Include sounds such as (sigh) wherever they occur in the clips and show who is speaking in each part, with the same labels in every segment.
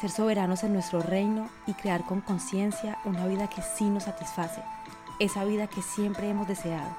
Speaker 1: ser soberanos en nuestro reino y crear con conciencia una vida que sí nos satisface, esa vida que siempre hemos deseado.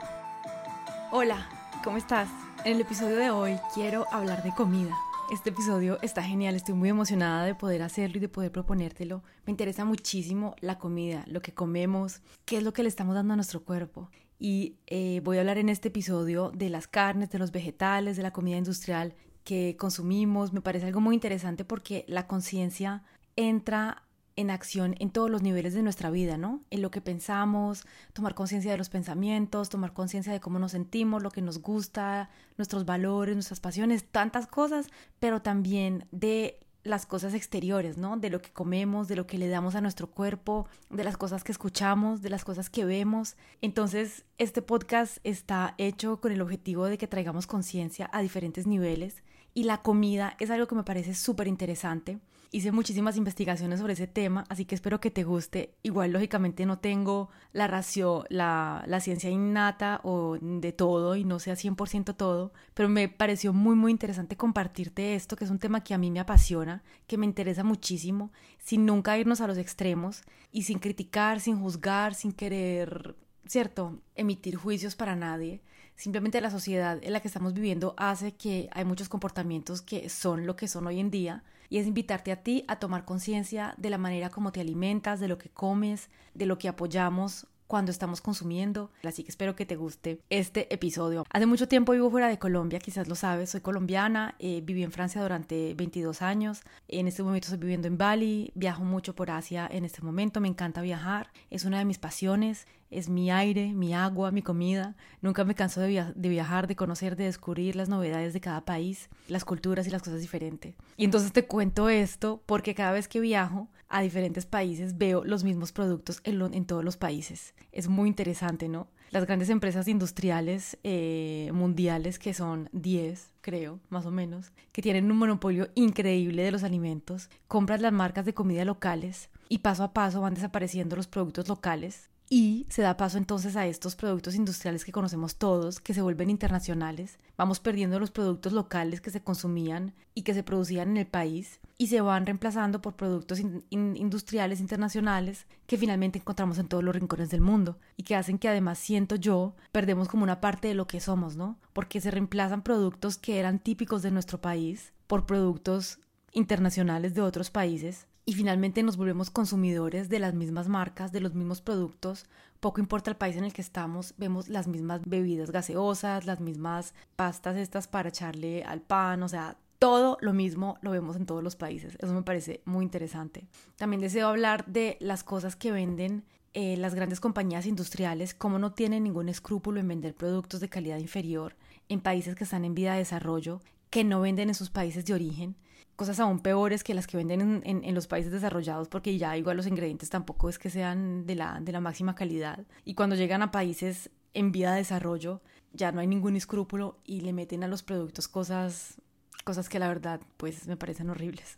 Speaker 1: Hola, ¿cómo estás? En el episodio de hoy quiero hablar de comida. Este episodio está genial, estoy muy emocionada de poder hacerlo y de poder proponértelo. Me interesa muchísimo la comida, lo que comemos, qué es lo que le estamos dando a nuestro cuerpo. Y eh, voy a hablar en este episodio de las carnes, de los vegetales, de la comida industrial que consumimos. Me parece algo muy interesante porque la conciencia entra en acción en todos los niveles de nuestra vida, ¿no? En lo que pensamos, tomar conciencia de los pensamientos, tomar conciencia de cómo nos sentimos, lo que nos gusta, nuestros valores, nuestras pasiones, tantas cosas, pero también de las cosas exteriores, ¿no? De lo que comemos, de lo que le damos a nuestro cuerpo, de las cosas que escuchamos, de las cosas que vemos. Entonces, este podcast está hecho con el objetivo de que traigamos conciencia a diferentes niveles y la comida es algo que me parece súper interesante Hice muchísimas investigaciones sobre ese tema, así que espero que te guste. Igual, lógicamente, no tengo la ración, la, la ciencia innata o de todo y no sea 100% todo, pero me pareció muy, muy interesante compartirte esto, que es un tema que a mí me apasiona, que me interesa muchísimo, sin nunca irnos a los extremos y sin criticar, sin juzgar, sin querer, ¿cierto?, emitir juicios para nadie. Simplemente la sociedad en la que estamos viviendo hace que hay muchos comportamientos que son lo que son hoy en día y es invitarte a ti a tomar conciencia de la manera como te alimentas, de lo que comes, de lo que apoyamos cuando estamos consumiendo. Así que espero que te guste este episodio. Hace mucho tiempo vivo fuera de Colombia, quizás lo sabes, soy colombiana, eh, viví en Francia durante 22 años, en este momento estoy viviendo en Bali, viajo mucho por Asia en este momento, me encanta viajar, es una de mis pasiones, es mi aire, mi agua, mi comida. Nunca me canso de, viajar, de conocer, de descubrir las novedades de cada país, las culturas y las cosas diferentes. Y entonces te cuento esto porque cada vez que viajo a diferentes países veo los mismos productos en, todos los países. Es muy interesante, ¿no? Las grandes empresas industriales eh, mundiales, que son 10, creo, más o menos, que tienen un monopolio increíble de los alimentos, compran las marcas de comida locales y paso a paso van desapareciendo los productos locales y se da paso entonces a estos productos industriales que conocemos todos, que se vuelven internacionales. Vamos perdiendo los productos locales que se consumían y que se producían en el país y se van reemplazando por productos industriales internacionales que finalmente encontramos en todos los rincones del mundo y que hacen que además siento yo perdemos como una parte de lo que somos, ¿no? Porque se reemplazan productos que eran típicos de nuestro país por productos internacionales de otros países y finalmente nos volvemos consumidores de las mismas marcas, de los mismos productos. Poco importa el país en el que estamos, vemos las mismas bebidas gaseosas, las mismas pastas estas para echarle al pan, o sea, todo lo mismo lo vemos en todos los países. Eso me parece muy interesante. También deseo hablar de las cosas que venden eh, las grandes compañías industriales, cómo no tienen ningún escrúpulo en vender productos de calidad inferior en países que están en vía de desarrollo, que no venden en sus países de origen cosas aún peores que las que venden en, los países desarrollados, porque ya igual los ingredientes tampoco es que sean de la, de la máxima calidad. Y cuando llegan a países en vía de desarrollo, ya no hay ningún escrúpulo y le meten a los productos cosas cosas que la verdad pues me parecen horribles.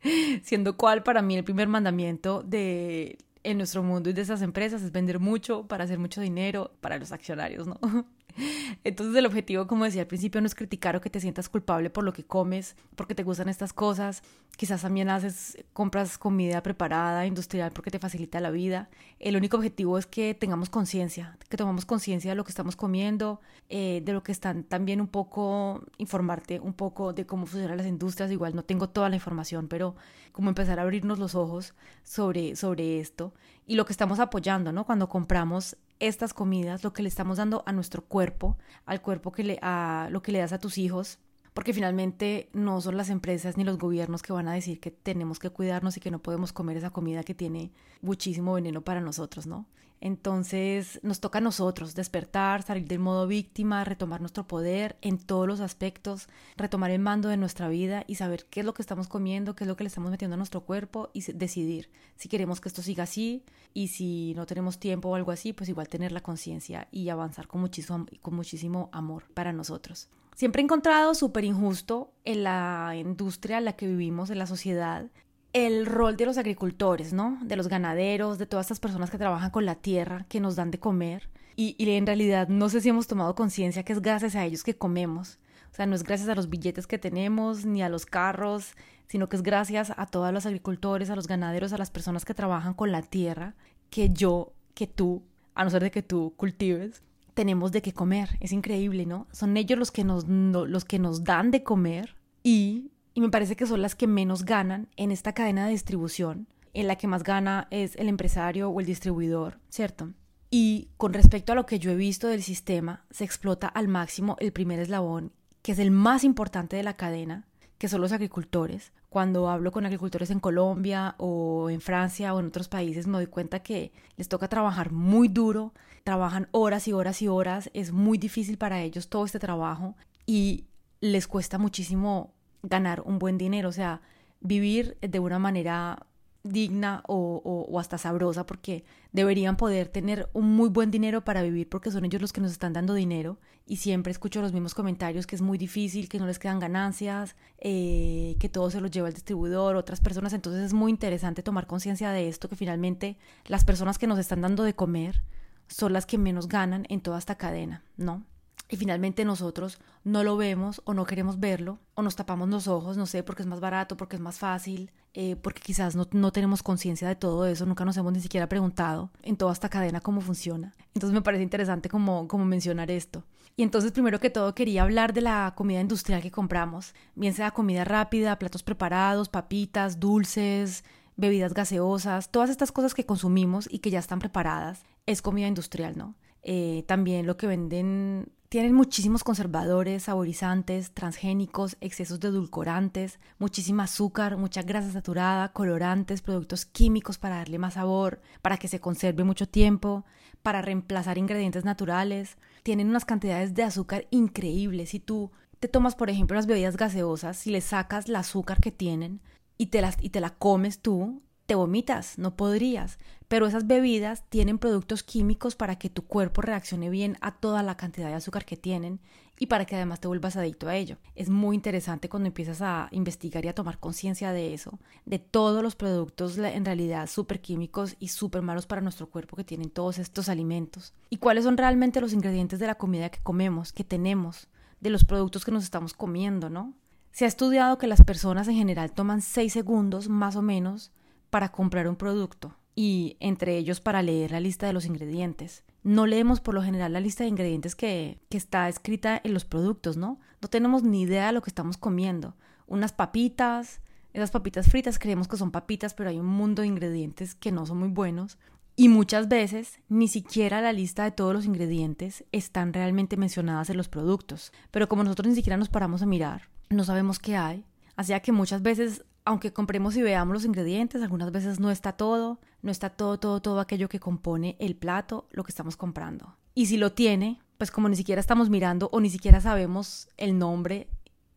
Speaker 1: (laughs) Siendo cual para mí el primer mandamiento de en nuestro mundo y de esas empresas es vender mucho para hacer mucho dinero para los accionarios, ¿no? (laughs) (laughs) Entonces el objetivo, como decía al principio, no es criticar o que te sientas culpable por lo que comes, porque te gustan estas cosas. Quizás también haces, compras comida preparada, industrial, porque te facilita la vida. El único objetivo es que tengamos conciencia, que tomamos conciencia de lo que estamos comiendo, eh, de lo que están también un poco, informarte un poco de cómo funcionan las industrias. Igual no tengo toda la información, pero como empezar a abrirnos los ojos sobre, sobre esto y lo que estamos apoyando, ¿no? Cuando compramos estas comidas, lo que le estamos dando a nuestro cuerpo, al cuerpo que le, a lo que le das a tus hijos, porque finalmente no son las empresas ni los gobiernos que van a decir que tenemos que cuidarnos y que no podemos comer esa comida que tiene muchísimo veneno para nosotros, ¿no? Entonces nos toca a nosotros despertar, salir del modo víctima, retomar nuestro poder en todos los aspectos, retomar el mando de nuestra vida y saber qué es lo que estamos comiendo, qué es lo que le estamos metiendo a nuestro cuerpo y decidir si queremos que esto siga así y si no tenemos tiempo o algo así, pues igual tener la conciencia y avanzar con muchísimo, con muchísimo amor para nosotros. Siempre he encontrado súper injusto en la industria en la que vivimos, en la sociedad, el rol de los agricultores, ¿no? De los ganaderos, de todas estas personas que trabajan con la tierra, que nos dan de comer. Y, en realidad no sé si hemos tomado conciencia que es gracias a ellos que comemos. O sea, no es gracias a los billetes que tenemos, ni a los carros, sino que es gracias a todos los agricultores, a los ganaderos, a las personas que trabajan con la tierra, que yo, que tú, a no ser de que tú cultives, tenemos de qué comer. Es increíble, ¿no? Son ellos los que nos, los que nos dan de comer y y me parece que son las que menos ganan en esta cadena de distribución, en la que más gana es el empresario o el distribuidor, ¿cierto? Y con respecto a lo que yo he visto del sistema, se explota al máximo el primer eslabón, que es el más importante de la cadena, que son los agricultores. Cuando hablo con agricultores en Colombia o en Francia o en otros países, me doy cuenta que les toca trabajar muy duro, trabajan horas y horas y horas, es muy difícil para ellos todo este trabajo y les cuesta muchísimo ganar un buen dinero, o sea, vivir de una manera digna o, hasta sabrosa porque deberían poder tener un muy buen dinero para vivir porque son ellos los que nos están dando dinero y siempre escucho los mismos comentarios que es muy difícil, que no les quedan ganancias, eh, que todo se lo lleva el distribuidor, otras personas, entonces es muy interesante tomar conciencia de esto, que finalmente las personas que nos están dando de comer son las que menos ganan en toda esta cadena, ¿no? Y finalmente nosotros no lo vemos o no queremos verlo o nos tapamos los ojos, no sé, porque es más barato, porque es más fácil, eh, porque quizás no, no tenemos conciencia de todo eso, nunca nos hemos ni siquiera preguntado en toda esta cadena cómo funciona. Entonces me parece interesante como, como mencionar esto. Y entonces primero que todo quería hablar de la comida industrial que compramos, bien sea comida rápida, platos preparados, papitas, dulces, bebidas gaseosas, todas estas cosas que consumimos y que ya están preparadas, es comida industrial, ¿no? Eh, también lo que venden tienen muchísimos conservadores, saborizantes, transgénicos, excesos de edulcorantes, muchísima azúcar, mucha grasa saturada, colorantes, productos químicos para darle más sabor, para que se conserve mucho tiempo, para reemplazar ingredientes naturales. Tienen unas cantidades de azúcar increíbles. Si tú te tomas, por ejemplo, las bebidas gaseosas, si le sacas el azúcar que tienen y te, las, y te la comes tú, te vomitas, no podrías. Pero esas bebidas tienen productos químicos para que tu cuerpo reaccione bien a toda la cantidad de azúcar que tienen y para que además te vuelvas adicto a ello. Es muy interesante cuando empiezas a investigar y a tomar conciencia de eso, de todos los productos en realidad súper químicos y súper malos para nuestro cuerpo que tienen todos estos alimentos. Y cuáles son realmente los ingredientes de la comida que comemos, que tenemos, de los productos que nos estamos comiendo, ¿no? Se ha estudiado que las personas en general toman 6 segundos más o menos para comprar un producto y entre ellos para leer la lista de los ingredientes. No leemos por lo general la lista de ingredientes que, que está escrita en los productos, ¿no? No tenemos ni idea de lo que estamos comiendo. Unas papitas, esas papitas fritas creemos que son papitas, pero hay un mundo de ingredientes que no son muy buenos. Y muchas veces ni siquiera la lista de todos los ingredientes están realmente mencionadas en los productos. Pero como nosotros ni siquiera nos paramos a mirar, no sabemos qué hay. Así que muchas veces aunque compremos y veamos los ingredientes, algunas veces no está todo, no está todo, todo, todo aquello que compone el plato, lo que estamos comprando. Y si lo tiene, pues como ni siquiera estamos mirando o ni siquiera sabemos el nombre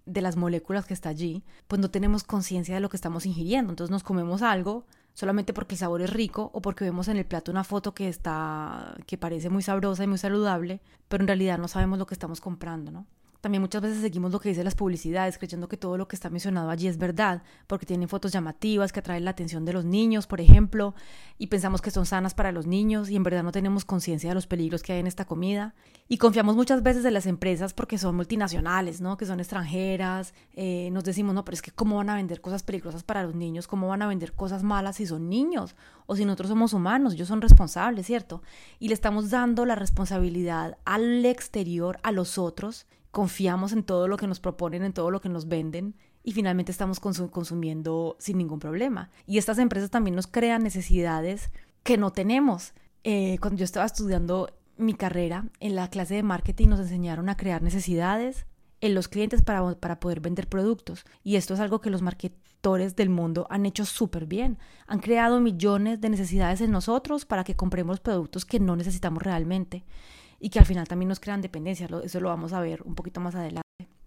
Speaker 1: de las moléculas que está allí, pues no tenemos conciencia de lo que estamos ingiriendo. Entonces nos comemos algo solamente porque el sabor es rico o porque vemos en el plato una foto que está que parece muy sabrosa y muy saludable, pero en realidad no sabemos lo que estamos comprando, ¿no? También muchas veces seguimos lo que dicen las publicidades, creyendo que todo lo que está mencionado allí es verdad, porque tienen fotos llamativas que atraen la atención de los niños, por ejemplo, y pensamos que son sanas para los niños y en verdad no tenemos conciencia de los peligros que hay en esta comida. Y confiamos muchas veces en las empresas porque son multinacionales, ¿no? Que son extranjeras. Eh, nos decimos, no, pero es que ¿cómo van a vender cosas peligrosas para los niños? ¿Cómo van a vender cosas malas si son niños? O si nosotros somos humanos, ellos son responsables, ¿cierto? Y le estamos dando la responsabilidad al exterior, a los otros, confiamos en todo lo que nos proponen, en todo lo que nos venden y finalmente estamos consumiendo sin ningún problema. Y estas empresas también nos crean necesidades que no tenemos. Eh, cuando yo estaba estudiando mi carrera, en la clase de marketing nos enseñaron a crear necesidades en los clientes para, para poder vender productos. Y esto es algo que los marketores del mundo han hecho súper bien. Han creado millones de necesidades en nosotros para que compremos productos que no necesitamos realmente y que al final también nos crean dependencia. Eso lo vamos a ver un poquito más adelante.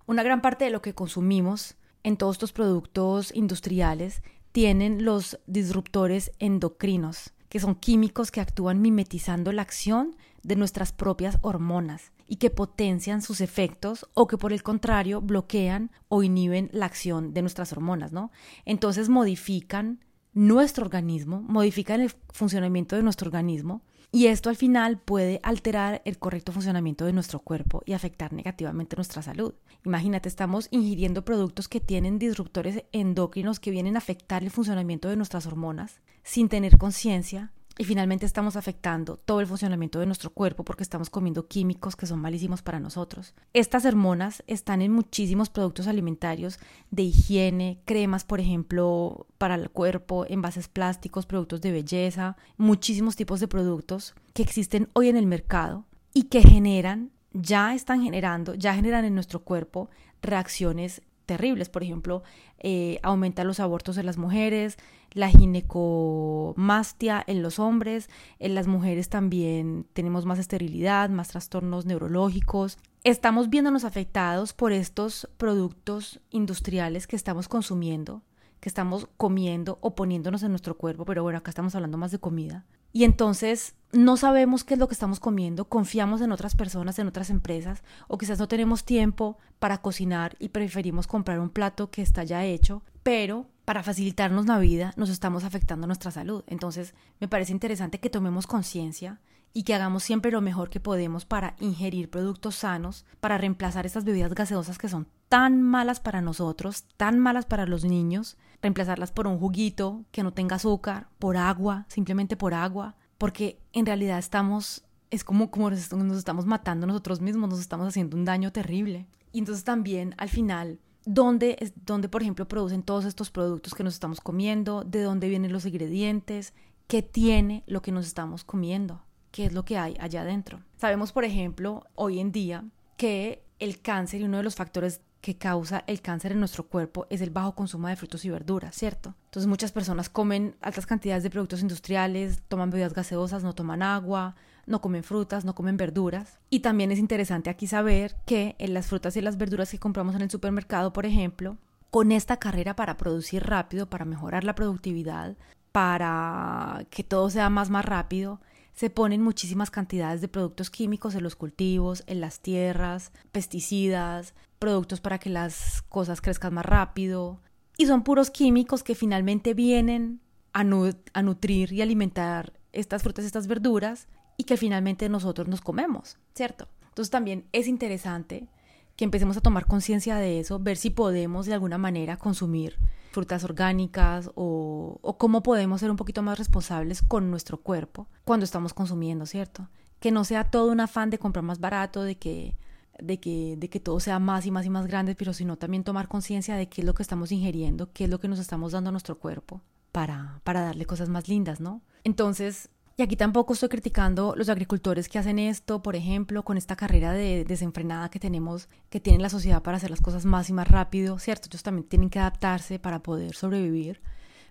Speaker 1: Una gran parte de lo que consumimos en todos estos productos industriales tienen los disruptores endocrinos, que son químicos que actúan mimetizando la acción de nuestras propias hormonas y que potencian sus efectos o que por el contrario bloquean o inhiben la acción de nuestras hormonas, ¿no? Entonces modifican nuestro organismo, modifican el funcionamiento de nuestro organismo y esto al final puede alterar el correcto funcionamiento de nuestro cuerpo y afectar negativamente nuestra salud. Imagínate, estamos ingiriendo productos que tienen disruptores endocrinos que vienen a afectar el funcionamiento de nuestras hormonas sin tener conciencia y finalmente estamos afectando todo el funcionamiento de nuestro cuerpo porque estamos comiendo químicos que son malísimos para nosotros. Estas hormonas están en muchísimos productos alimentarios de higiene, cremas, por ejemplo, para el cuerpo, envases plásticos, productos de belleza, muchísimos tipos de productos que existen hoy en el mercado y que generan, ya están generando, ya generan en nuestro cuerpo reacciones terribles. Por ejemplo, eh, aumenta los abortos en las mujeres, la ginecomastia en los hombres, en las mujeres también tenemos más esterilidad, más trastornos neurológicos. Estamos viéndonos afectados por estos productos industriales que estamos consumiendo, que estamos comiendo o poniéndonos en nuestro cuerpo, pero bueno, acá estamos hablando más de comida. Y entonces no sabemos qué es lo que estamos comiendo, confiamos en otras personas, en otras empresas, o quizás no tenemos tiempo para cocinar y preferimos comprar un plato que está ya hecho, pero para facilitarnos la vida nos estamos afectando nuestra salud. Entonces me parece interesante que tomemos conciencia y que hagamos siempre lo mejor que podemos para ingerir productos sanos, para reemplazar estas bebidas gaseosas que son tan malas para nosotros, tan malas para los niños, reemplazarlas por un juguito que no tenga azúcar, por agua, simplemente por agua, porque en realidad estamos, es como, como nos estamos matando nosotros mismos, nos estamos haciendo un daño terrible. Y entonces también al final dónde, dónde, por ejemplo, producen todos estos productos que nos estamos comiendo, de dónde vienen los ingredientes, qué tiene lo que nos estamos comiendo, qué es lo que hay allá adentro. Sabemos, por ejemplo, hoy en día que el cáncer y uno de los factores que causa el cáncer en nuestro cuerpo es el bajo consumo de frutos y verduras, ¿cierto? Entonces muchas personas comen altas cantidades de productos industriales, toman bebidas gaseosas, no toman agua, no comen frutas, no comen verduras. Y también es interesante aquí saber que en las frutas y las verduras que compramos en el supermercado, por ejemplo, con esta carrera para producir rápido, para mejorar la productividad, para que todo sea más más rápido, se ponen muchísimas cantidades de productos químicos en los cultivos, en las tierras, pesticidas, productos para que las cosas crezcan más rápido. Y son puros químicos que finalmente vienen a, nutrir y alimentar estas frutas estas verduras y que finalmente nosotros nos comemos, ¿cierto? Entonces también es interesante que empecemos a tomar conciencia de eso, ver si podemos de alguna manera consumir frutas orgánicas o, cómo podemos ser un poquito más responsables con nuestro cuerpo cuando estamos consumiendo, ¿cierto? Que no sea todo un afán de comprar más barato, de que, de que, de que todo sea más y más y más grande, pero sino también tomar conciencia de qué es lo que estamos ingiriendo, qué es lo que nos estamos dando a nuestro cuerpo para, para darle cosas más lindas, ¿no? Entonces, y aquí tampoco estoy criticando los agricultores que hacen esto, por ejemplo, con esta carrera de desenfrenada que tenemos, que tiene la sociedad para hacer las cosas más y más rápido, ¿cierto? Ellos también tienen que adaptarse para poder sobrevivir.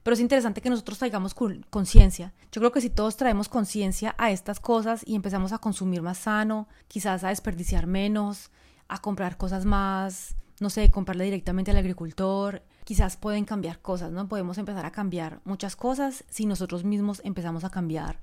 Speaker 1: Pero es interesante que nosotros traigamos conciencia. Yo creo que si todos traemos conciencia a estas cosas y empezamos a consumir más sano, quizás a desperdiciar menos, a comprar cosas más, no sé, comprarle directamente al agricultor, quizás pueden cambiar cosas, ¿no? Podemos empezar a cambiar muchas cosas si nosotros mismos empezamos a cambiar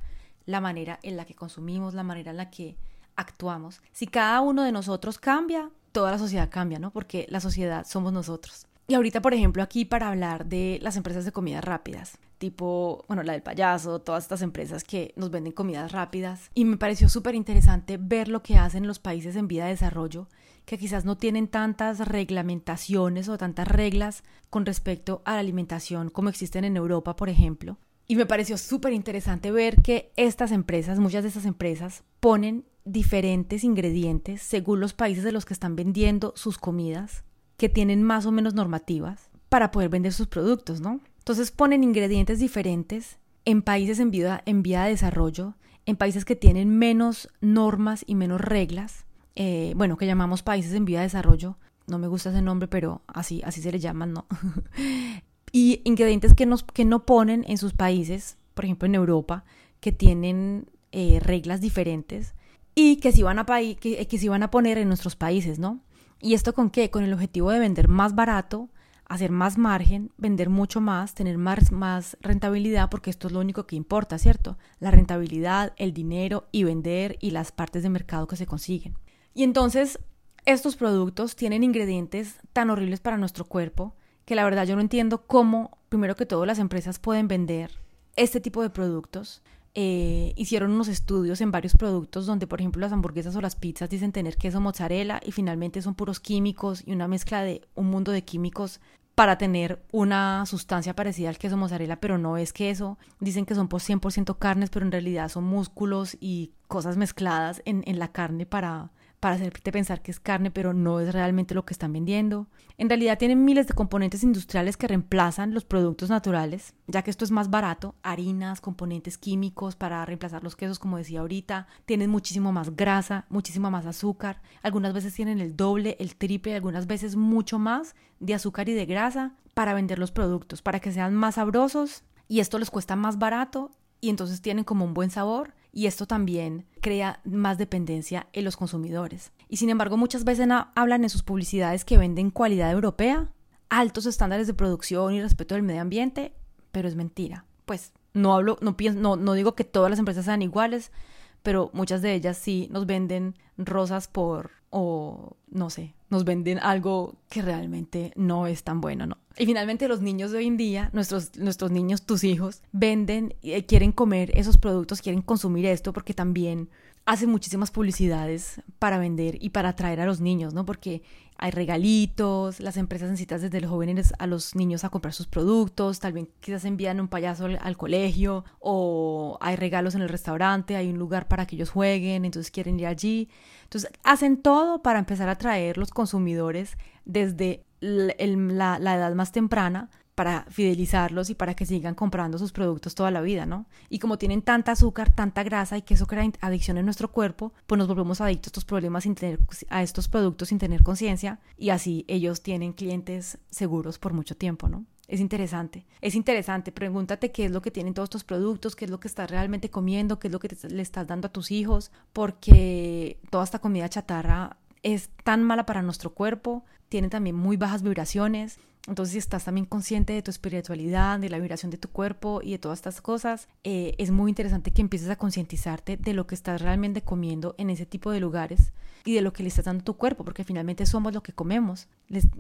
Speaker 1: la manera en la que consumimos, la manera en la que actuamos. Si cada uno de nosotros cambia, toda la sociedad cambia, ¿no? Porque la sociedad somos nosotros. Y ahorita, por ejemplo, aquí para hablar de las empresas de comidas rápidas, tipo, bueno, la del payaso, todas estas empresas que nos venden comidas rápidas. Y me pareció súper interesante ver lo que hacen los países en vía de desarrollo, que quizás no tienen tantas reglamentaciones o tantas reglas con respecto a la alimentación como existen en Europa, por ejemplo. Y me pareció súper interesante ver que estas empresas, muchas de estas empresas, ponen diferentes ingredientes según los países de los que están vendiendo sus comidas que tienen más o menos normativas para poder vender sus productos, ¿no? Entonces ponen ingredientes diferentes en países en vía, en vía de desarrollo, en países que tienen menos normas y menos reglas, eh, bueno, que llamamos países en vía de desarrollo, no me gusta ese nombre, pero así, así se le llaman, ¿no? (laughs) y ingredientes que, nos, que no ponen en sus países, por ejemplo en Europa, que tienen eh, reglas diferentes y que sí, van a que, sí van a poner en nuestros países, ¿no? ¿Y esto con qué? Con el objetivo de vender más barato, hacer más margen, vender mucho más, tener más, más rentabilidad, porque esto es lo único que importa, ¿cierto? La rentabilidad, el dinero y vender y las partes de mercado que se consiguen. Y entonces, estos productos tienen ingredientes tan horribles para nuestro cuerpo que la verdad yo no entiendo cómo, primero que todo, las empresas pueden vender este tipo de productos eh, hicieron unos estudios en varios productos donde, por ejemplo, las hamburguesas o las pizzas dicen tener queso mozzarella y finalmente son puros químicos y una mezcla de un mundo de químicos para tener una sustancia parecida al queso mozzarella, pero no es queso. Dicen que son por 100% carnes, pero en realidad son músculos y cosas mezcladas en, en la carne para, para hacerte pensar que es carne, pero no es realmente lo que están vendiendo. En realidad tienen miles de componentes industriales que reemplazan los productos naturales, ya que esto es más barato, harinas, componentes químicos para reemplazar los quesos, como decía ahorita, tienen muchísimo más grasa, muchísimo más azúcar, algunas veces tienen el doble, el triple, algunas veces mucho más de azúcar y de grasa para vender los productos, para que sean más sabrosos. Y esto les cuesta más barato y entonces tienen como un buen sabor y esto también crea más dependencia en los consumidores. Y sin embargo, muchas veces hablan en sus publicidades que venden cualidad europea, altos estándares de producción y respeto del medio ambiente, pero es mentira. Pues no hablo, no pienso, no, no digo que todas las empresas sean iguales, pero muchas de ellas sí nos venden rosas por, o no sé, nos venden algo que realmente no es tan bueno, ¿no? Y finalmente los niños de hoy en día, nuestros, nuestros niños, tus hijos, venden, eh, quieren comer esos productos, quieren consumir esto porque también hacen muchísimas publicidades para vender y para atraer a los niños, ¿no? Porque hay regalitos, las empresas necesitan desde los jóvenes a los niños a comprar sus productos, tal vez quizás envían un payaso al, colegio o hay regalos en el restaurante, hay un lugar para que ellos jueguen, entonces quieren ir allí. Entonces hacen todo para empezar a atraer los consumidores desde la edad más temprana para fidelizarlos y para que sigan comprando sus productos toda la vida, ¿no? Y como tienen tanta azúcar, tanta grasa y que eso crea adicción en nuestro cuerpo, pues nos volvemos adictos a estos problemas a estos productos sin tener conciencia y así ellos tienen clientes seguros por mucho tiempo, ¿no? Es interesante, es interesante. Pregúntate qué es lo que tienen todos estos productos, qué es lo que estás realmente comiendo, qué es lo que le estás dando a tus hijos, porque toda esta comida chatarra es tan mala para nuestro cuerpo, tiene también muy bajas vibraciones entonces, si estás también consciente de tu espiritualidad, de la vibración de tu cuerpo y de todas estas cosas, eh, es muy interesante que empieces a concientizarte de lo que estás realmente comiendo en ese tipo de lugares y de lo que le estás dando tu cuerpo, porque finalmente somos lo que comemos.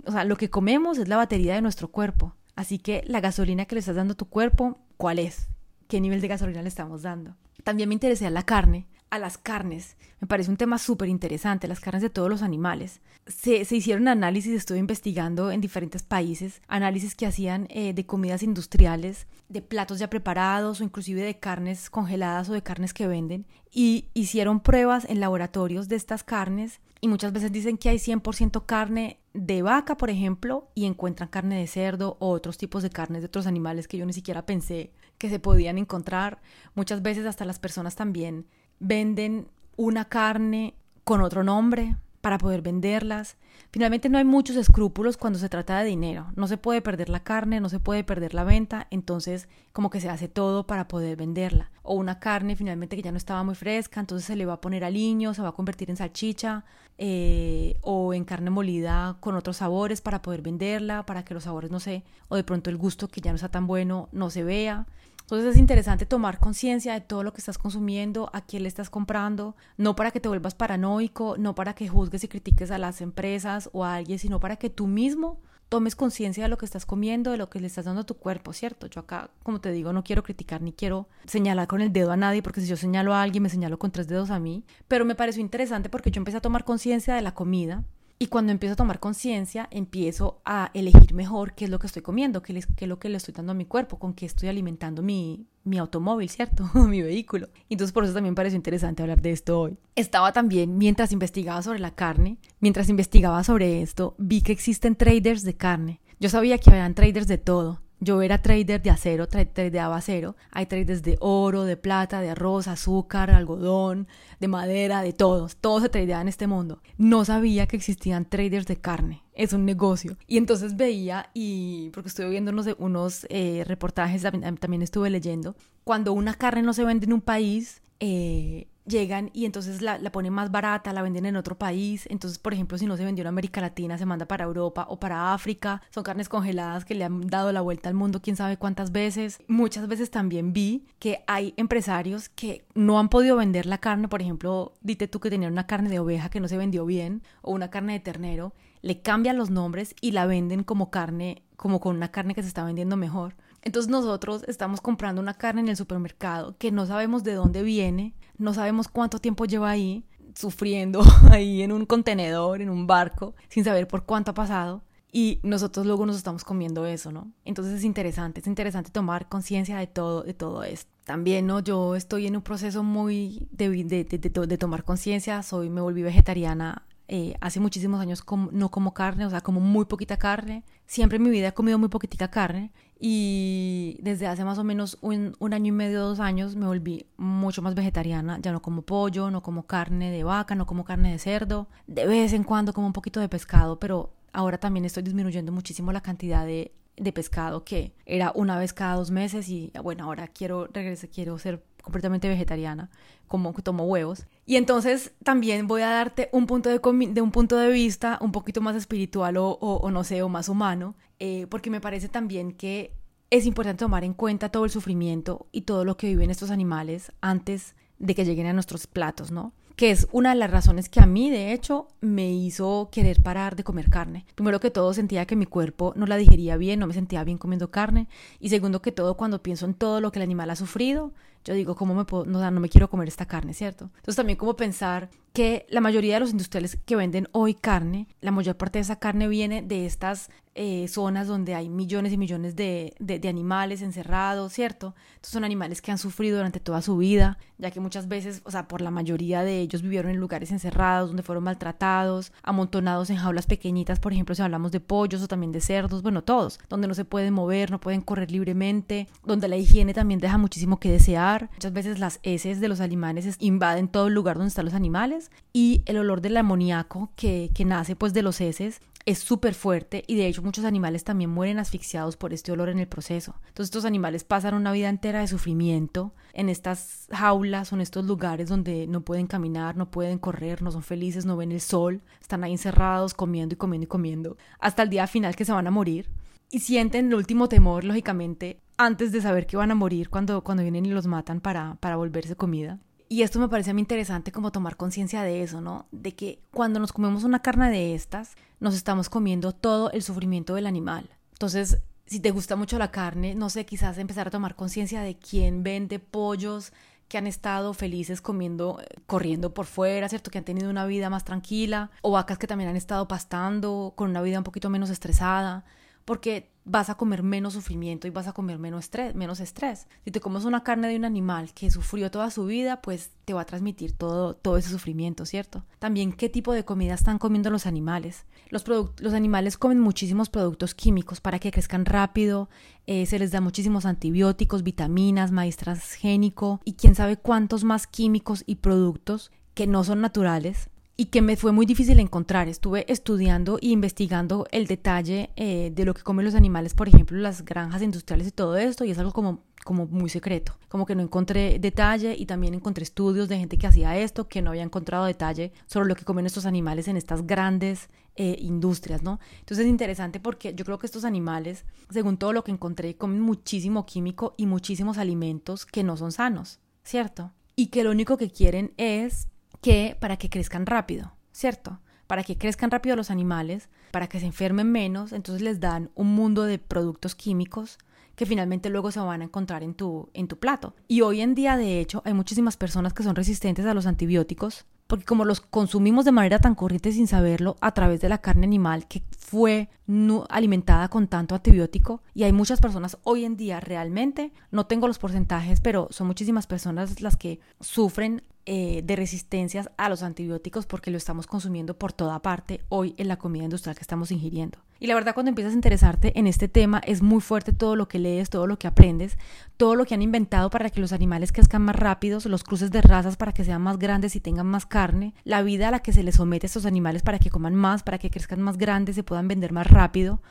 Speaker 1: o sea, lo que comemos es la batería de nuestro cuerpo. Así que la gasolina que le estás dando a tu cuerpo, ¿cuál es? ¿Qué nivel de gasolina le estamos dando? También me interesa la carne, a las carnes. Me parece un tema súper interesante, las carnes de todos los animales. Se, hicieron análisis, estuve investigando en diferentes países, análisis que hacían eh, de comidas industriales, de platos ya preparados o inclusive de carnes congeladas o de carnes que venden. Y hicieron pruebas en laboratorios de estas carnes y muchas veces dicen que hay 100% carne de vaca, por ejemplo, y encuentran carne de cerdo o otros tipos de carnes de otros animales que yo ni siquiera pensé que se podían encontrar. Muchas veces hasta las personas también venden una carne con otro nombre para poder venderlas. Finalmente no hay muchos escrúpulos cuando se trata de dinero. No se puede perder la carne, no se puede perder la venta, entonces como que se hace todo para poder venderla. O una carne finalmente que ya no estaba muy fresca, entonces se le va a poner aliño, se va a convertir en salchicha eh, o en carne molida con otros sabores para poder venderla, para que los sabores no se, o de pronto el gusto que ya no está tan bueno no se vea. Entonces es interesante tomar conciencia de todo lo que estás consumiendo, a quién le estás comprando, no para que te vuelvas paranoico, no para que juzgues y critiques a las empresas o a alguien, sino para que tú mismo tomes conciencia de lo que estás comiendo, de lo que le estás dando a tu cuerpo, ¿cierto? Yo acá, como te digo, no quiero criticar ni quiero señalar con el dedo a nadie, porque si yo señalo a alguien, me señalo con tres dedos a mí, pero me pareció interesante porque yo empecé a tomar conciencia de la comida y cuando empiezo a tomar conciencia, empiezo a elegir mejor qué es lo que estoy comiendo, qué, es lo que le estoy dando a mi cuerpo, con qué estoy alimentando mi, mi automóvil, ¿cierto? (laughs) mi vehículo. Entonces por eso también pareció interesante hablar de esto hoy. Estaba también, mientras investigaba sobre la carne, mientras investigaba sobre esto, vi que existen traders de carne. Yo sabía que habían traders de todo, yo era trader de acero, tradeaba acero. Hay traders de oro, de plata, de arroz, azúcar, algodón, de madera, de todos. Todo se tradea en este mundo. No sabía que existían traders de carne. Es un negocio. Y entonces veía, y porque estuve viendo unos, unos eh, reportajes, también estuve leyendo, cuando una carne no se vende en un país, eh, llegan y entonces la, la, ponen más barata, la venden en otro país. Entonces, por ejemplo, si no se vendió en América Latina, se manda para Europa o para África. Son carnes congeladas que le han dado la vuelta al mundo quién sabe cuántas veces. Muchas veces también vi que hay empresarios que no han podido vender la carne. Por ejemplo, dite tú que tenían una carne de oveja que no se vendió bien o una carne de ternero. Le cambian los nombres y la venden como carne, como con una carne que se está vendiendo mejor. Entonces nosotros estamos comprando una carne en el supermercado que no sabemos de dónde viene, no sabemos cuánto tiempo lleva ahí, sufriendo (laughs) ahí en un contenedor, en un barco, sin saber por cuánto ha pasado. Y nosotros luego nos estamos comiendo eso, ¿no? Entonces es interesante, es interesante tomar conciencia de todo, de todo esto. También, ¿no? Yo estoy en un proceso muy de, tomar conciencia, soy, me volví vegetariana eh, hace muchísimos años no como carne, o sea, como muy poquita carne. Siempre en mi vida he comido muy poquita carne y desde hace más o menos un, un, año y medio, dos años, me volví mucho más vegetariana. Ya no como pollo, no como carne de vaca, no como carne de cerdo. De vez en cuando como un poquito de pescado, pero ahora también estoy disminuyendo muchísimo la cantidad de, de pescado que era una vez cada dos meses y bueno, ahora quiero regresar, quiero ser completamente vegetariana, como tomo huevos. Y entonces también voy a darte un punto de, un punto de vista un poquito más espiritual o, o, no sé, o más humano, eh, porque me parece también que es importante tomar en cuenta todo el sufrimiento y todo lo que viven estos animales antes de que lleguen a nuestros platos, ¿no? que es una de las razones que a mí, de hecho, me hizo querer parar de comer carne. Primero que todo, sentía que mi cuerpo no la digería bien, no me sentía bien comiendo carne. Y segundo que todo, cuando pienso en todo lo que el animal ha sufrido, yo digo, ¿cómo me puedo, no, no me quiero comer esta carne, ¿cierto? Entonces también como pensar que la mayoría de los industriales que venden hoy carne, la mayor parte de esa carne viene de estas eh, zonas donde hay millones y millones de, de, animales encerrados, ¿cierto? Entonces son animales que han sufrido durante toda su vida, ya que muchas veces, o sea, por la mayoría de ellos vivieron en lugares encerrados, donde fueron maltratados, amontonados en jaulas pequeñitas, por ejemplo, si hablamos de pollos o también de cerdos, bueno, todos, donde no se pueden mover, no pueden correr libremente, donde la higiene también deja muchísimo que desear. Muchas veces las heces de los animales invaden todo el lugar donde están los animales y el olor del amoníaco que, que nace pues de los heces es súper fuerte y de hecho muchos animales también mueren asfixiados por este olor en el proceso. Entonces estos animales pasan una vida entera de sufrimiento en estas jaulas o en estos lugares donde no pueden caminar, no pueden correr, no son felices, no ven el sol, están ahí encerrados comiendo y comiendo y comiendo hasta el día final que se van a morir y sienten el último temor, lógicamente, antes de saber que van a morir cuando, cuando vienen y los matan para, para volverse comida. Y esto me parece muy interesante como tomar conciencia de eso, ¿no? De que cuando nos comemos una carne de estas, nos estamos comiendo todo el sufrimiento del animal. Entonces, si te gusta mucho la carne, no sé, quizás empezar a tomar conciencia de quién vende pollos que han estado felices comiendo, corriendo por fuera, ¿cierto? Que han tenido una vida más tranquila, o vacas que también han estado pastando con una vida un poquito menos estresada, porque vas a comer menos sufrimiento y vas a comer menos estrés, menos estrés. Si te comes una carne de un animal que sufrió toda su vida, pues te va a transmitir todo, todo ese sufrimiento, ¿cierto? También qué tipo de comida están comiendo los animales. Los, los animales comen muchísimos productos químicos para que crezcan rápido, eh, se les da muchísimos antibióticos, vitaminas, maíz transgénico y quién sabe cuántos más químicos y productos que no son naturales y que me fue muy difícil encontrar. Estuve estudiando e investigando el detalle eh, de lo que comen los animales, por ejemplo, las granjas industriales y todo esto, y es algo como como muy secreto, como que no encontré detalle y también encontré estudios de gente que hacía esto, que no había encontrado detalle sobre lo que comen estos animales en estas grandes eh, industrias, ¿no? Entonces es interesante porque yo creo que estos animales, según todo lo que encontré, comen muchísimo químico y muchísimos alimentos que no son sanos, ¿cierto? Y que lo único que quieren es que para que crezcan rápido, ¿cierto? Para que crezcan rápido los animales, para que se enfermen menos, entonces les dan un mundo de productos químicos que finalmente luego se van a encontrar en tu, en tu plato. Y hoy en día, de hecho, hay muchísimas personas que son resistentes a los antibióticos porque como los consumimos de manera tan corriente sin saberlo a través de la carne animal que fue alimentada con tanto antibiótico y hay muchas personas hoy en día realmente, no tengo los porcentajes, pero son muchísimas personas las que sufren eh, de resistencias a los antibióticos porque lo estamos consumiendo por toda parte hoy en la comida industrial que estamos ingiriendo. Y la verdad cuando empiezas a interesarte en este tema es muy fuerte todo lo que lees, todo lo que aprendes, todo lo que han inventado para que los animales crezcan más rápidos, los cruces de razas para que sean más grandes y tengan más carne, la vida a la que se les somete a estos animales para que coman más, para que crezcan más grandes, se puedan vender más.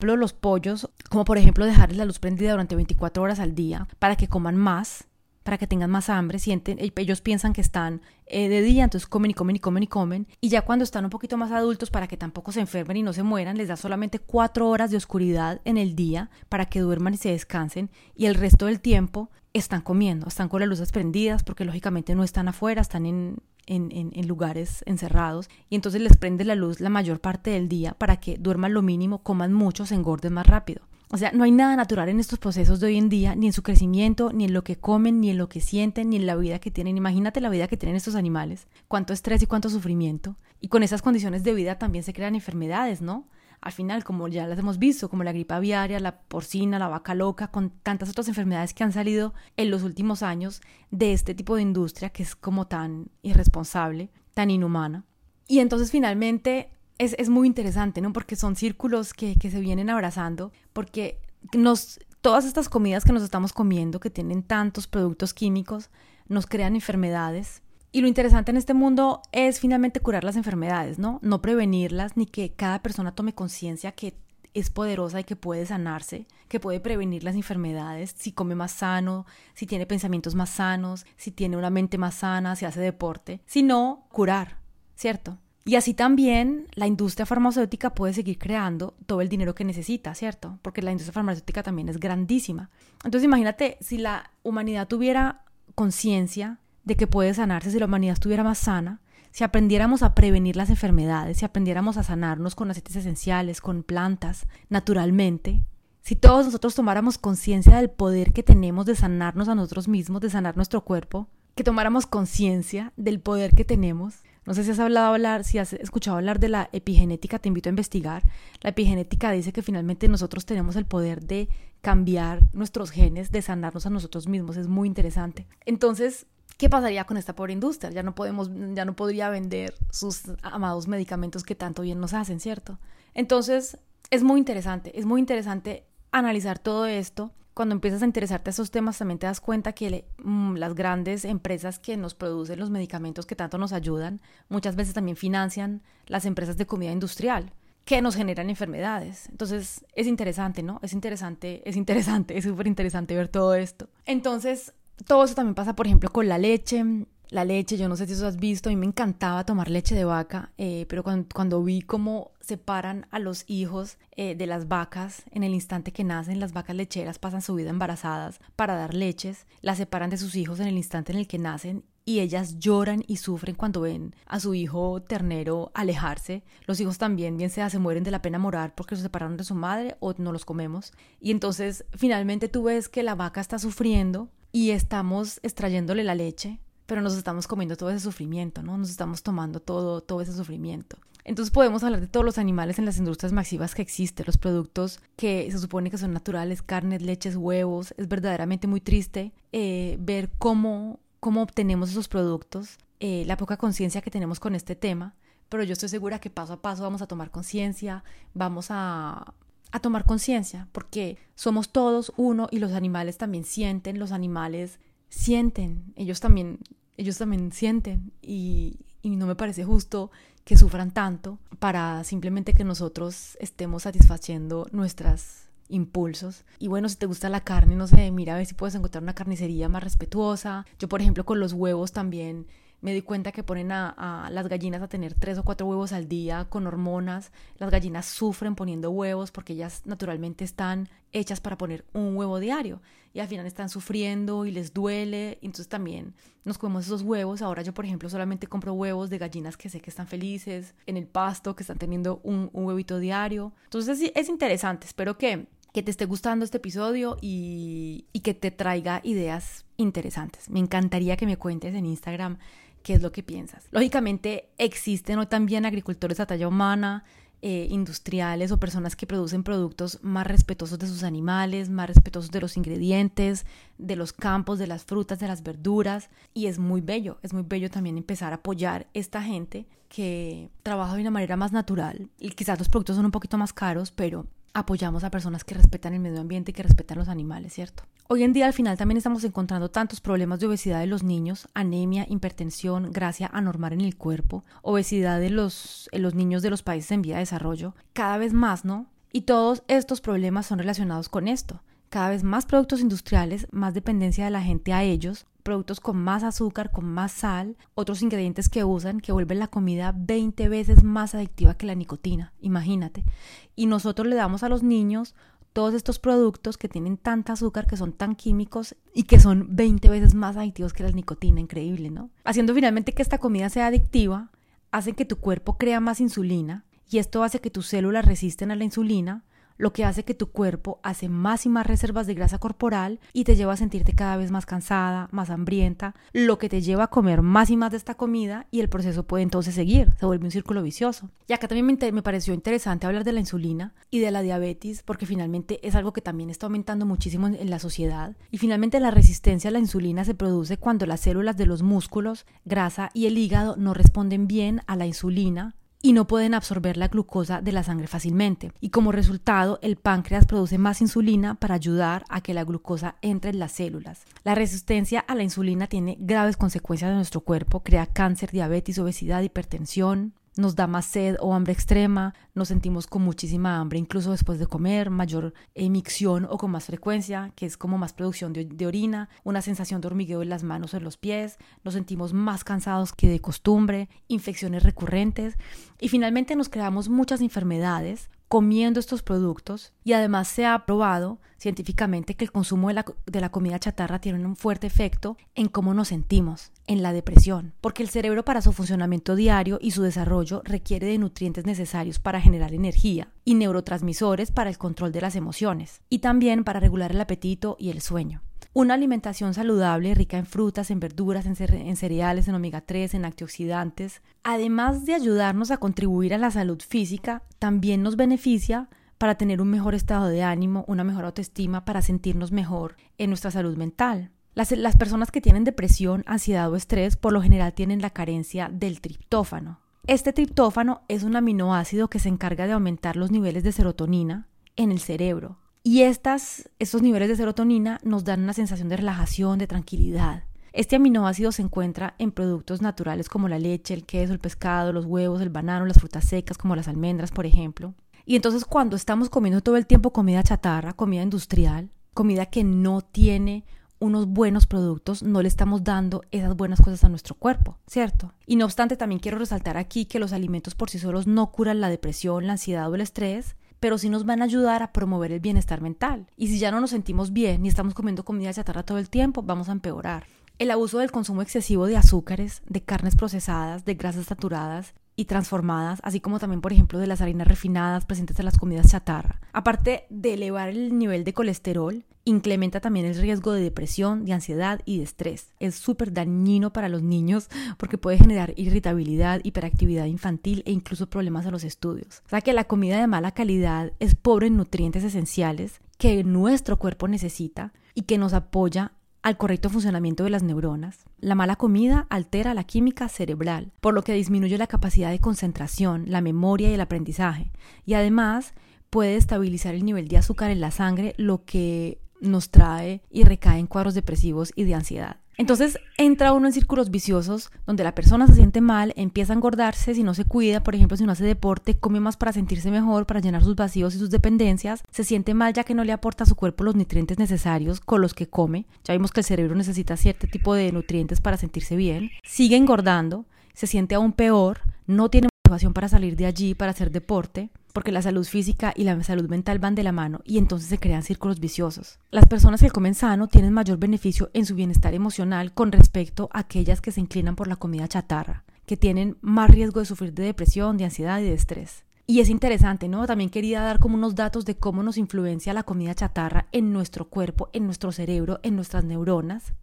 Speaker 1: Los pollos, como por ejemplo dejarles la luz prendida durante 24 horas al día para que coman más para que tengan más hambre, sienten, ellos piensan que están eh, de día, entonces comen y comen y comen y comen, y ya cuando están un poquito más adultos, para que tampoco se enfermen y no se mueran, les da solamente cuatro horas de oscuridad en el día para que duerman y se descansen, y el resto del tiempo están comiendo, están con las luces prendidas, porque lógicamente no están afuera, están en, en, en, lugares encerrados y entonces les prende la luz la mayor parte del día para que duerman lo mínimo, coman mucho, se engorden más rápido. O sea, no hay nada natural en estos procesos de hoy en día, ni en su crecimiento, ni en lo que comen, ni en lo que sienten, ni en la vida que tienen. Imagínate la vida que tienen estos animales, cuánto estrés y cuánto sufrimiento. Y con esas condiciones de vida también se crean enfermedades, ¿no? Al final, como ya las hemos visto, como la gripe aviaria, la porcina, la vaca loca, con tantas otras enfermedades que han salido en los últimos años de este tipo de industria que es como tan irresponsable, tan inhumana. Y entonces finalmente es, muy interesante, ¿no? Porque son círculos que, que se vienen abrazando, porque nos, todas estas comidas que nos estamos comiendo, que tienen tantos productos químicos, nos crean enfermedades. Y lo interesante en este mundo es finalmente curar las enfermedades, ¿no? No prevenirlas, ni que cada persona tome conciencia que es poderosa y que puede sanarse, que puede prevenir las enfermedades si come más sano, si tiene pensamientos más sanos, si tiene una mente más sana, si hace deporte, sino curar, ¿cierto? Y así también la industria farmacéutica puede seguir creando todo el dinero que necesita, ¿cierto? Porque la industria farmacéutica también es grandísima. Entonces imagínate si la humanidad tuviera conciencia de que puede sanarse, si la humanidad estuviera más sana, si aprendiéramos a prevenir las enfermedades, si aprendiéramos a sanarnos con aceites esenciales, con plantas, naturalmente, si todos nosotros tomáramos conciencia del poder que tenemos de sanarnos a nosotros mismos, de sanar nuestro cuerpo, que tomáramos conciencia del poder que tenemos, no sé si has hablado hablar, si has escuchado hablar de la epigenética, te invito a investigar. La epigenética dice que finalmente nosotros tenemos el poder de cambiar nuestros genes, de sanarnos a nosotros mismos. Es muy interesante. Entonces, ¿qué pasaría con esta pobre industria? Ya no podemos, ya no podría vender sus amados medicamentos que tanto bien nos hacen, ¿cierto? Entonces, es muy interesante, es muy interesante analizar todo esto cuando empiezas a interesarte a esos temas también te das cuenta que mm, las grandes empresas que nos producen los medicamentos que tanto nos ayudan, muchas veces también financian las empresas de comida industrial que nos generan enfermedades. Entonces es interesante, ¿no? Es interesante, es interesante, (laughs) es súper interesante ver todo esto. Entonces, todo eso también pasa, por ejemplo, con la leche la leche, yo no sé si eso has visto, a mí me encantaba tomar leche de vaca, eh, pero cuando, vi cómo separan a los hijos eh, de las vacas en el instante que nacen, las vacas lecheras pasan su vida embarazadas para dar leches, las separan de sus hijos en el instante en el que nacen y ellas lloran y sufren cuando ven a su hijo ternero alejarse. Los hijos también, bien sea, se mueren de la pena morar porque se separaron de su madre o no los comemos. Y entonces finalmente tú ves que la vaca está sufriendo y estamos extrayéndole la leche pero nos estamos comiendo todo ese sufrimiento, ¿no? Nos estamos tomando todo, todo ese sufrimiento. Entonces podemos hablar de todos los animales en las industrias masivas que existen, los productos que se supone que son naturales, carnes, leches, huevos. Es verdaderamente muy triste eh, ver cómo, cómo obtenemos esos productos, eh, la poca conciencia que tenemos con este tema, pero yo estoy segura que paso a paso vamos a tomar conciencia, vamos a, a tomar conciencia, porque somos todos uno y los animales también sienten, los animales sienten, ellos también, ellos también sienten y, y no me parece justo que sufran tanto para simplemente que nosotros estemos satisfaciendo nuestras impulsos. Y bueno, si te gusta la carne, no sé, mira a ver si puedes encontrar una carnicería más respetuosa. Yo, por ejemplo, con los huevos también me di cuenta que ponen a, las gallinas a tener tres o cuatro huevos al día con hormonas. Las gallinas sufren poniendo huevos porque ellas naturalmente están hechas para poner un huevo diario y al final están sufriendo y les duele. Entonces también nos comemos esos huevos. Ahora yo, por ejemplo, solamente compro huevos de gallinas que sé que están felices en el pasto, que están teniendo un, un huevito diario. Entonces es interesante. Espero que que te esté gustando este episodio y, y, que te traiga ideas interesantes. Me encantaría que me cuentes en Instagram qué es lo que piensas. Lógicamente existen hoy también agricultores a talla humana, eh, industriales o personas que producen productos más respetuosos de sus animales, más respetuosos de los ingredientes, de los campos, de las frutas, de las verduras. Y es muy bello, es muy bello también empezar a apoyar esta gente que trabaja de una manera más natural. Y quizás los productos son un poquito más caros, pero apoyamos a personas que respetan el medio ambiente y que respetan los animales, ¿cierto? Hoy en día al final también estamos encontrando tantos problemas de obesidad de los niños, anemia, hipertensión, gracia anormal en el cuerpo, obesidad de los, los niños de los países en vía de desarrollo, cada vez más, ¿no? Y todos estos problemas son relacionados con esto. Cada vez más productos industriales, más dependencia de la gente a ellos, productos con más azúcar, con más sal, otros ingredientes que usan que vuelven la comida 20 veces más adictiva que la nicotina, imagínate. Y nosotros le damos a los niños todos estos productos que tienen tanta azúcar, que son tan químicos y que son 20 veces más adictivos que la nicotina, increíble, ¿no? Haciendo finalmente que esta comida sea adictiva, hace que tu cuerpo crea más insulina y esto hace que tus células resisten a la insulina, lo que hace que tu cuerpo hace más y más reservas de grasa corporal y te lleva a sentirte cada vez más cansada, más hambrienta, lo que te lleva a comer más y más de esta comida y el proceso puede entonces seguir, se vuelve un círculo vicioso. Y acá también me, me pareció interesante hablar de la insulina y de la diabetes porque finalmente es algo que también está aumentando muchísimo en la sociedad y finalmente la resistencia a la insulina se produce cuando las células de los músculos, grasa y el hígado no responden bien a la insulina y no pueden absorber la glucosa de la sangre fácilmente. Y como resultado, el páncreas produce más insulina para ayudar a que la glucosa entre en las células. La resistencia a la insulina tiene graves consecuencias en nuestro cuerpo, crea cáncer, diabetes, obesidad, hipertensión, nos da más sed o hambre extrema, nos sentimos con muchísima hambre incluso después de comer, mayor emicción o con más frecuencia, que es como más producción de, orina, una sensación de hormigueo en las manos o en los pies, nos sentimos más cansados que de costumbre, infecciones recurrentes y finalmente nos creamos muchas enfermedades comiendo estos productos y además se ha probado científicamente que el consumo de la, de la, comida chatarra tiene un fuerte efecto en cómo nos sentimos, en la depresión, porque el cerebro para su funcionamiento diario y su desarrollo requiere de nutrientes necesarios para generar energía y neurotransmisores para el control de las emociones y también para regular el apetito y el sueño. Una alimentación saludable, rica en frutas, en verduras, en, cereales, en omega 3, en antioxidantes, además de ayudarnos a contribuir a la salud física, también nos beneficia para tener un mejor estado de ánimo, una mejor autoestima, para sentirnos mejor en nuestra salud mental. Las, las, personas que tienen depresión, ansiedad o estrés por lo general tienen la carencia del triptófano. Este triptófano es un aminoácido que se encarga de aumentar los niveles de serotonina en el cerebro, y estas, estos niveles de serotonina nos dan una sensación de relajación, de tranquilidad. Este aminoácido se encuentra en productos naturales como la leche, el queso, el pescado, los huevos, el banano, las frutas secas como las almendras, por ejemplo. Y entonces cuando estamos comiendo todo el tiempo comida chatarra, comida industrial, comida que no tiene unos buenos productos, no le estamos dando esas buenas cosas a nuestro cuerpo, ¿cierto? Y no obstante, también quiero resaltar aquí que los alimentos por sí solos no curan la depresión, la ansiedad o el estrés, pero sí nos van a ayudar a promover el bienestar mental. Y si ya no nos sentimos bien y estamos comiendo comida chatarra todo el tiempo, vamos a empeorar. El abuso del consumo excesivo de azúcares, de carnes procesadas, de grasas saturadas y transformadas, así como también, por ejemplo, de las harinas refinadas presentes en las comidas chatarra. Aparte de elevar el nivel de colesterol, incrementa también el riesgo de depresión, de ansiedad y de estrés. Es súper dañino para los niños porque puede generar irritabilidad, hiperactividad infantil e incluso problemas en los estudios. O sea que la comida de mala calidad es pobre en nutrientes esenciales que nuestro cuerpo necesita y que nos apoya al correcto funcionamiento de las neuronas. La mala comida altera la química cerebral, por lo que disminuye la capacidad de concentración, la memoria y el aprendizaje, y además puede estabilizar el nivel de azúcar en la sangre, lo que nos trae y recae en cuadros depresivos y de ansiedad. Entonces entra uno en círculos viciosos donde la persona se siente mal, empieza a engordarse si no se cuida, por ejemplo, si no hace deporte, come más para sentirse mejor, para llenar sus vacíos y sus dependencias, se siente mal ya que no le aporta a su cuerpo los nutrientes necesarios con los que come. Ya vimos que el cerebro necesita cierto tipo de nutrientes para sentirse bien. Sigue engordando, se siente aún peor, no tiene motivación para salir de allí, para hacer deporte porque la salud física y la salud mental van de la mano y entonces se crean círculos viciosos. Las personas que comen sano tienen mayor beneficio en su bienestar emocional con respecto a aquellas que se inclinan por la comida chatarra, que tienen más riesgo de sufrir de depresión, de ansiedad y de estrés. Y es interesante, ¿no? También quería dar como unos datos de cómo nos influencia la comida chatarra en nuestro cuerpo, en nuestro cerebro, en nuestras neuronas,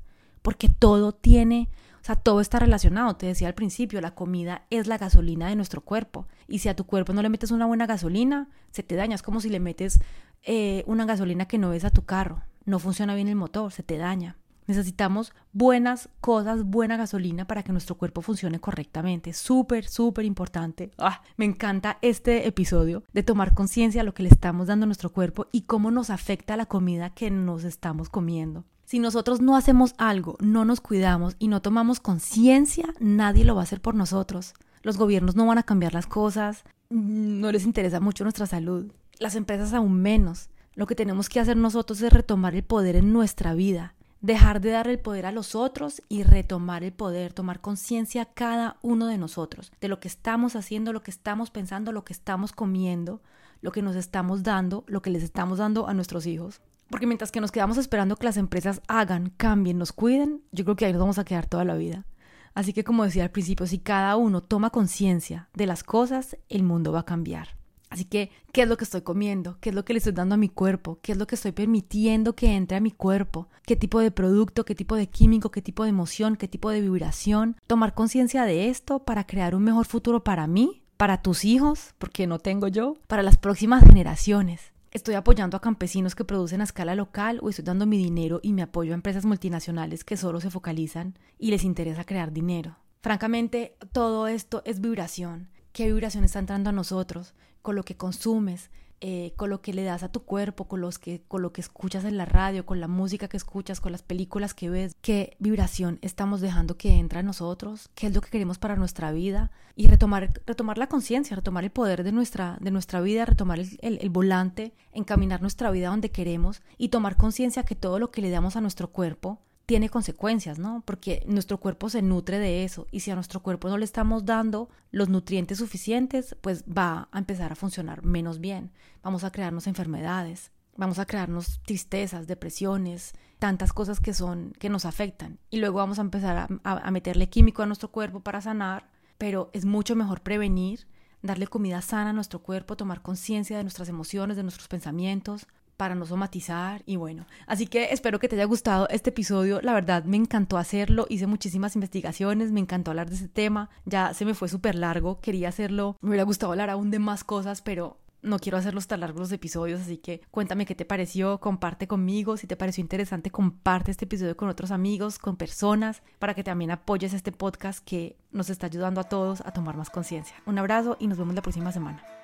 Speaker 1: porque todo tiene o sea, todo está relacionado. Te decía al principio, la comida es la gasolina de nuestro cuerpo. Y si a tu cuerpo no le metes una buena gasolina, se te daña. Es como si le metes eh, una gasolina que no es a tu carro. No funciona bien el motor, se te daña. Necesitamos buenas cosas, buena gasolina para que nuestro cuerpo funcione correctamente. Súper, súper importante. Ah, me encanta este episodio de tomar conciencia de lo que le estamos dando a nuestro cuerpo y cómo nos afecta la comida que nos estamos comiendo. Si nosotros no hacemos algo, no nos cuidamos y no tomamos conciencia, nadie lo va a hacer por nosotros. Los gobiernos no van a cambiar las cosas, no les interesa mucho nuestra salud, las empresas aún menos. Lo que tenemos que hacer nosotros es retomar el poder en nuestra vida, dejar de dar el poder a los otros y retomar el poder, tomar conciencia cada uno de nosotros, de lo que estamos haciendo, lo que estamos pensando, lo que estamos comiendo, lo que nos estamos dando, lo que les estamos dando a nuestros hijos. Porque mientras que nos quedamos esperando que las empresas hagan, cambien, nos cuiden, yo creo que ahí nos vamos a quedar toda la vida. Así que como decía al principio, si cada uno toma conciencia de las cosas, el mundo va a cambiar. Así que, ¿qué es lo que estoy comiendo? ¿Qué es lo que le estoy dando a mi cuerpo? ¿Qué es lo que estoy permitiendo que entre a mi cuerpo? ¿Qué tipo de producto? ¿Qué tipo de químico? ¿Qué tipo de emoción? ¿Qué tipo de vibración? Tomar conciencia de esto para crear un mejor futuro para mí, para tus hijos, porque no tengo yo, para las próximas generaciones estoy apoyando a campesinos que producen a escala local o estoy dando mi dinero y me apoyo a empresas multinacionales que solo se focalizan y les interesa crear dinero. Francamente, todo esto es vibración. ¿Qué vibración está entrando a nosotros? Con lo que consumes, eh, con lo que le das a tu cuerpo, con, los que, con lo que escuchas en la radio, con la música que escuchas, con las películas que ves, qué vibración estamos dejando que entre a nosotros, qué es lo que queremos para nuestra vida y retomar, retomar la conciencia, retomar el poder de nuestra, de nuestra vida, retomar el, el volante, encaminar nuestra vida donde queremos y tomar conciencia que todo lo que le damos a nuestro cuerpo tiene consecuencias, ¿no? Porque nuestro cuerpo se nutre de eso y si a nuestro cuerpo no le estamos dando los nutrientes suficientes, pues va a empezar a funcionar menos bien. Vamos a crearnos enfermedades, vamos a crearnos tristezas, depresiones, tantas cosas que son que nos afectan y luego vamos a empezar a, meterle químico a nuestro cuerpo para sanar, pero es mucho mejor prevenir, darle comida sana a nuestro cuerpo, tomar conciencia de nuestras emociones, de nuestros pensamientos, para no somatizar y bueno, así que espero que te haya gustado este episodio, la verdad me encantó hacerlo, hice muchísimas investigaciones, me encantó hablar de ese tema, ya se me fue súper largo, quería hacerlo, me hubiera gustado hablar aún de más cosas, pero no quiero hacerlos tan largos los episodios, así que cuéntame qué te pareció, comparte conmigo, si te pareció interesante, comparte este episodio con otros amigos, con personas, para que también apoyes este podcast que nos está ayudando a todos a tomar más conciencia. Un abrazo y nos vemos la próxima semana.